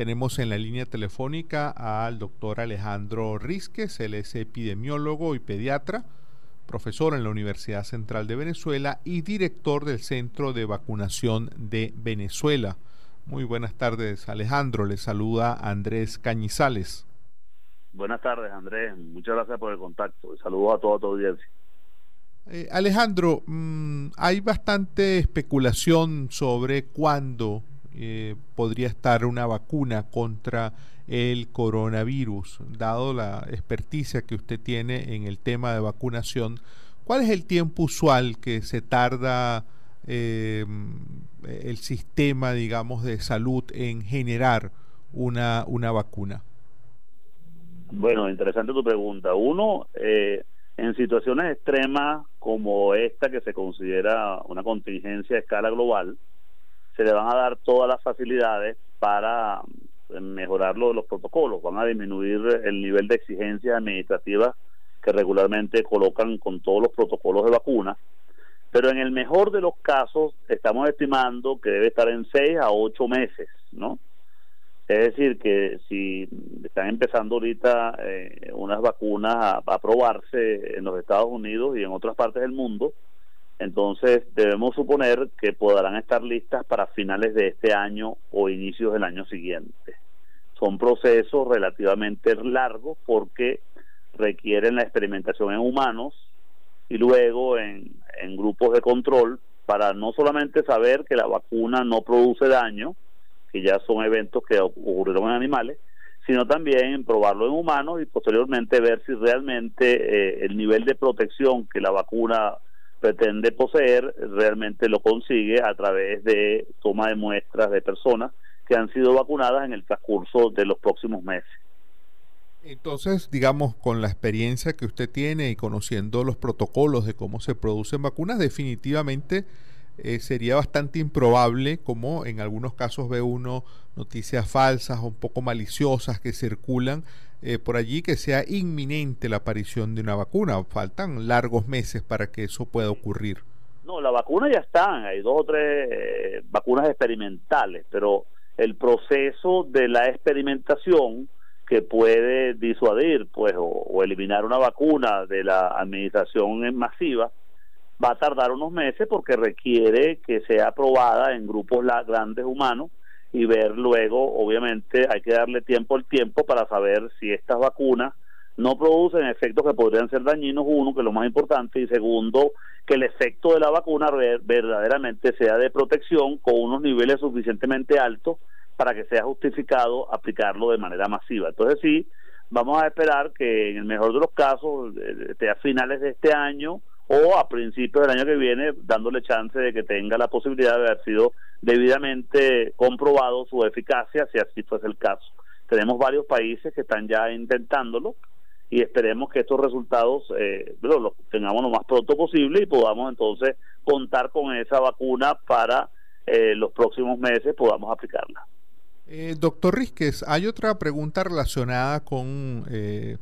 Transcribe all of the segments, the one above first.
Tenemos en la línea telefónica al doctor Alejandro Rizquez, él es epidemiólogo y pediatra, profesor en la Universidad Central de Venezuela y director del Centro de Vacunación de Venezuela. Muy buenas tardes, Alejandro. Le saluda Andrés Cañizales. Buenas tardes, Andrés. Muchas gracias por el contacto. Saludos a toda tu audiencia. Eh, Alejandro, mm, hay bastante especulación sobre cuándo eh, podría estar una vacuna contra el coronavirus, dado la experticia que usted tiene en el tema de vacunación. ¿Cuál es el tiempo usual que se tarda eh, el sistema, digamos, de salud en generar una, una vacuna? Bueno, interesante tu pregunta. Uno, eh, en situaciones extremas como esta, que se considera una contingencia a escala global, se le van a dar todas las facilidades para eh, mejorar los protocolos, van a disminuir el nivel de exigencias administrativas que regularmente colocan con todos los protocolos de vacuna, pero en el mejor de los casos estamos estimando que debe estar en seis a ocho meses, ¿no? Es decir, que si están empezando ahorita eh, unas vacunas a, a, probarse en los Estados Unidos y en otras partes del mundo, entonces debemos suponer que podrán estar listas para finales de este año o inicios del año siguiente. Son procesos relativamente largos porque requieren la experimentación en humanos y luego en, grupos de control para no solamente saber que la vacuna no produce daño, que ya son eventos que ocurrieron en animales, sino también probarlo en humanos y posteriormente ver si realmente eh, el nivel de protección que la vacuna pretende poseer realmente lo consigue a través de toma de muestras de personas que han sido vacunadas en el transcurso de los próximos meses. Entonces, digamos, con la experiencia que usted tiene y conociendo los protocolos de cómo se producen vacunas, definitivamente eh, sería bastante improbable, como en algunos casos ve uno noticias falsas o un poco maliciosas que circulan eh, por allí, que sea inminente la aparición de una vacuna. Faltan largos meses para que eso pueda ocurrir. No, la vacuna ya están, hay dos o tres eh, vacunas experimentales, pero el proceso de la experimentación que puede disuadir pues o eliminar una vacuna de la administración masiva va a tardar unos meses porque requiere que sea aprobada en grupos grandes humanos y ver luego, obviamente, hay que darle tiempo al tiempo para saber si estas vacunas no producen efectos que podrían ser dañinos, uno, que es lo más importante, y segundo, que el efecto de la vacuna verdaderamente sea de protección con unos niveles suficientemente altos para que sea justificado aplicarlo de manera masiva. Entonces sí, vamos a esperar que en el mejor de los casos, a finales de este año, o a principios del año que viene, dándole chance de que tenga la posibilidad de haber sido debidamente comprobado su eficacia, si así fuese el caso. Tenemos varios países que están ya intentándolo y esperemos que estos resultados eh, los tengamos lo más pronto posible y podamos entonces contar con esa vacuna para eh, los próximos meses podamos aplicarla. Eh, doctor Rizquez, hay otra pregunta relacionada con eh,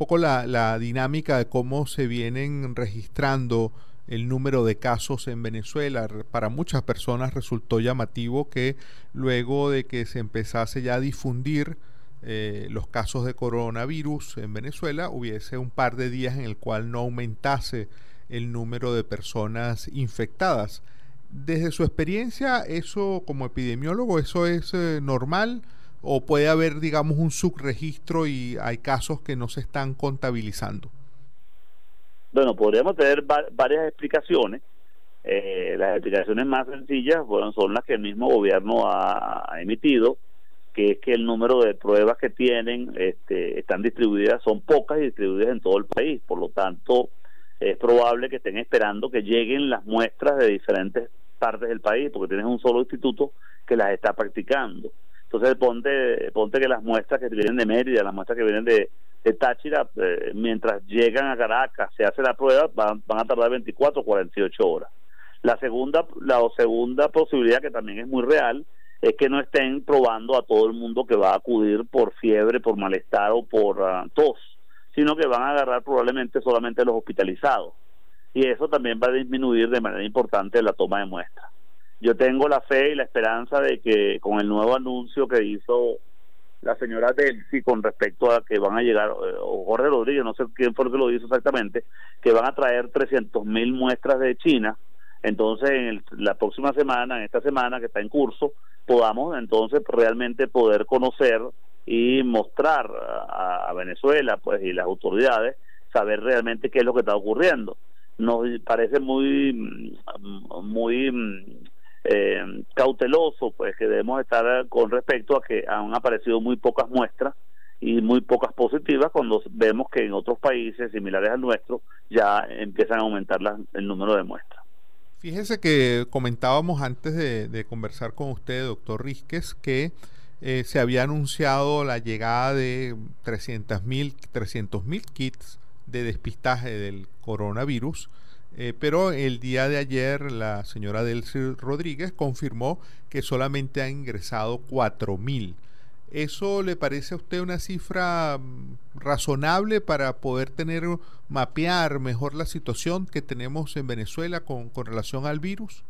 poco la, dinámica de cómo se vienen registrando el número de casos en Venezuela. Para muchas personas resultó llamativo que luego de que se empezase ya a difundir eh, los casos de coronavirus en Venezuela, hubiese un par de días en el cual no aumentase el número de personas infectadas. Desde su experiencia, eso como epidemiólogo, ¿eso es eh, normal? O puede haber, digamos, un subregistro y hay casos que no se están contabilizando? Bueno, podríamos tener varias explicaciones. Eh, las explicaciones más sencillas bueno, son las que el mismo gobierno ha, emitido, que es que el número de pruebas que tienen este, están distribuidas, son pocas y distribuidas en todo el país. Por lo tanto, es probable que estén esperando que lleguen las muestras de diferentes partes del país, porque tienes un solo instituto que las está practicando. Entonces ponte, ponte que las muestras que vienen de Mérida, las muestras que vienen de, Táchira, eh, mientras llegan a Caracas, se hace la prueba, van, van a tardar 24 o 48 horas. La segunda, la segunda posibilidad que también es muy real es que no estén probando a todo el mundo que va a acudir por fiebre, por malestar o por ah, tos, sino que van a agarrar probablemente solamente los hospitalizados. Y eso también va a disminuir de manera importante la toma de muestras yo tengo la fe y la esperanza de que con el nuevo anuncio que hizo la señora Delcy con respecto a que van a llegar, eh, o Jorge Rodríguez, no sé quién fue el que lo hizo exactamente, que van a traer 300 mil muestras de China. Entonces, en la próxima semana, en esta semana que está en curso, podamos entonces realmente poder conocer y mostrar a, Venezuela pues y las autoridades saber realmente qué es lo que está ocurriendo. Nos parece muy muy eh, cauteloso pues que debemos estar con respecto a que han aparecido muy pocas muestras y muy pocas positivas cuando vemos que en otros países similares al nuestro ya empiezan a aumentar el número de muestras. Fíjese que comentábamos antes de, conversar con usted, doctor Rizquez, que eh, se había anunciado la llegada de 300 mil kits de despistaje del coronavirus, eh, pero el día de ayer la señora Delcy Rodríguez confirmó que solamente ha ingresado 4 mil. ¿Eso le parece a usted una cifra mm, razonable para poder tener, mapear mejor la situación que tenemos en Venezuela con, con relación al virus?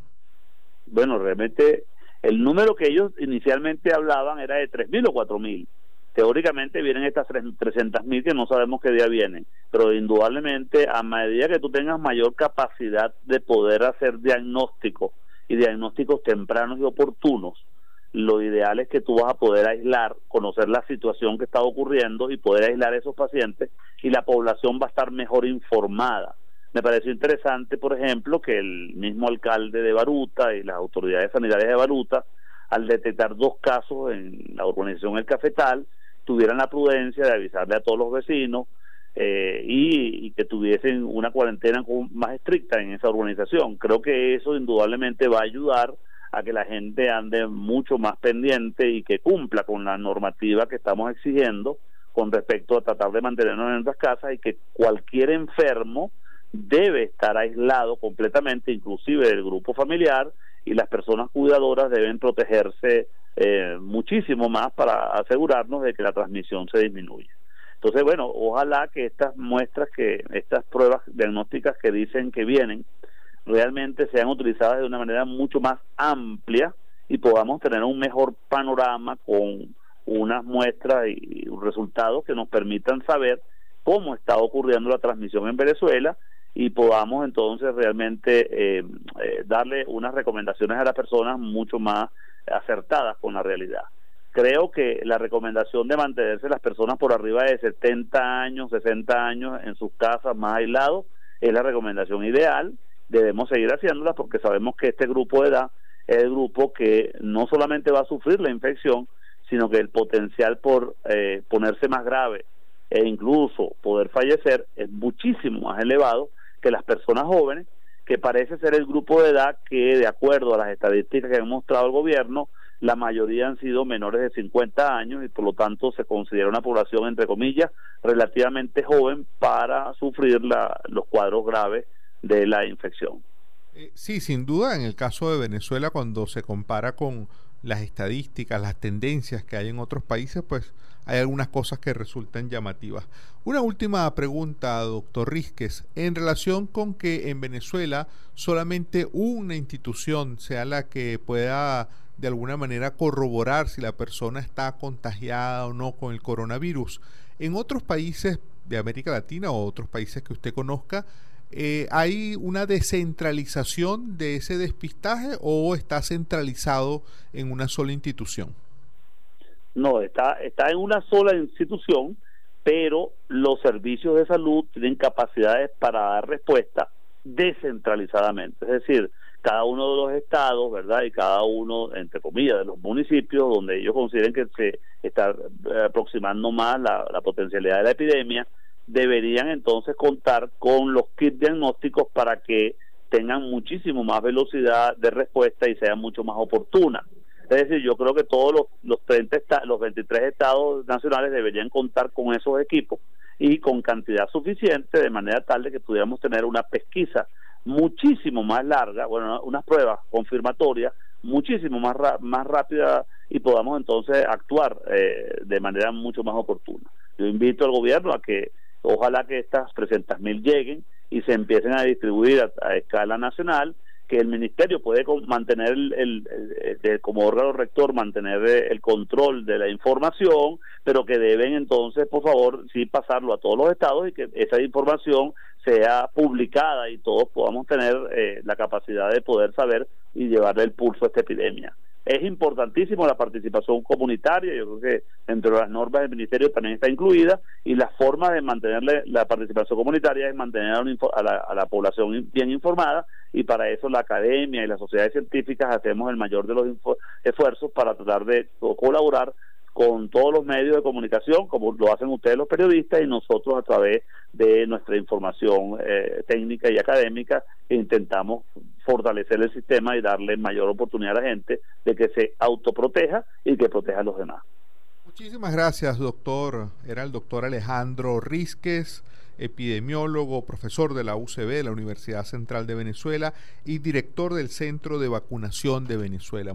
Bueno, realmente el número que ellos inicialmente hablaban era de 3.000 o 4.000. Teóricamente vienen estas 300.000 que no sabemos qué día vienen, pero indudablemente a medida que tú tengas mayor capacidad de poder hacer diagnósticos y diagnósticos tempranos y oportunos, lo ideal es que tú vas a poder aislar, conocer la situación que está ocurriendo y poder aislar esos pacientes y la población va a estar mejor informada. Me pareció interesante, por ejemplo, que el mismo alcalde de Baruta y las autoridades sanitarias de Baruta, al detectar dos casos en la urbanización El Cafetal, tuvieran la prudencia de avisarle a todos los vecinos eh, y, y, que tuviesen una cuarentena más estricta en esa urbanización. Creo que eso indudablemente va a ayudar a que la gente ande mucho más pendiente y que cumpla con la normativa que estamos exigiendo con respecto a tratar de mantenernos en nuestras casas y que cualquier enfermo debe estar aislado completamente, inclusive del grupo familiar, y las personas cuidadoras deben protegerse eh, muchísimo más para asegurarnos de que la transmisión se disminuya. Entonces, bueno, ojalá que estas muestras, que estas pruebas diagnósticas que dicen que vienen, realmente sean utilizadas de una manera mucho más amplia y podamos tener un mejor panorama con unas muestras y resultados que nos permitan saber cómo está ocurriendo la transmisión en Venezuela y podamos entonces realmente eh, eh, darle unas recomendaciones a las personas mucho más acertadas con la realidad. Creo que la recomendación de mantenerse las personas por arriba de 70 años, 60 años en sus casas más aislados es la recomendación ideal debemos seguir haciéndolas porque sabemos que este grupo de edad es el grupo que no solamente va a sufrir la infección, sino que el potencial por eh, ponerse más grave e incluso poder fallecer es muchísimo más elevado que las personas jóvenes, que parece ser el grupo de edad que, de acuerdo a las estadísticas que ha mostrado el gobierno, la mayoría han sido menores de 50 años y por lo tanto se considera una población, entre comillas, relativamente joven para sufrir la, los cuadros graves de la infección. Eh, sí, sin duda, en el caso de Venezuela, cuando se compara con las estadísticas, las tendencias que hay en otros países, pues hay algunas cosas que resultan llamativas. Una última pregunta, doctor Rizquez, en relación con que en Venezuela solamente una institución sea la que pueda de alguna manera corroborar si la persona está contagiada o no con el coronavirus. En otros países de América Latina o otros países que usted conozca, eh, ¿hay una descentralización de ese despistaje o está centralizado en una sola institución? No, está, está en una sola institución, pero los servicios de salud tienen capacidades para dar respuesta descentralizadamente. Es decir, cada uno de los estados, ¿verdad? Y cada uno, entre comillas, de los municipios donde ellos consideren que se está eh, aproximando más la potencialidad de la epidemia, deberían entonces contar con los kits diagnósticos para que tengan muchísimo más velocidad de respuesta y sean mucho más oportunas. Es decir, yo creo que todos los, los, 30 los 23 estados nacionales deberían contar con esos equipos y con cantidad suficiente de manera tal de que pudiéramos tener una pesquisa muchísimo más larga, bueno, unas pruebas confirmatorias muchísimo más, más rápida y podamos entonces actuar eh, de manera mucho más oportuna. Yo invito al gobierno a que Ojalá que estas 300.000 lleguen y se empiecen a distribuir a, escala nacional, que el ministerio puede mantener el, como órgano rector mantener el control de la información pero que deben entonces por favor sí pasarlo a todos los estados y que esa información sea publicada y todos podamos tener eh, la capacidad de poder saber y llevarle el pulso a esta epidemia es importantísimo la participación comunitaria, yo creo que dentro de las normas del ministerio también está incluida y la forma de mantener la participación comunitaria es mantener a, la, a la población bien informada y para eso la academia y las sociedades científicas hacemos el mayor de los esfuerzos para tratar de colaborar con todos los medios de comunicación, como lo hacen ustedes los periodistas y nosotros a través de nuestra información eh, técnica y académica intentamos fortalecer el sistema y darle mayor oportunidad a la gente de que se autoproteja y que proteja a los demás. Muchísimas gracias, doctor. Era el doctor Alejandro Rizquez, epidemiólogo, profesor de la UCB, la Universidad Central de Venezuela, y director del Centro de Vacunación de Venezuela.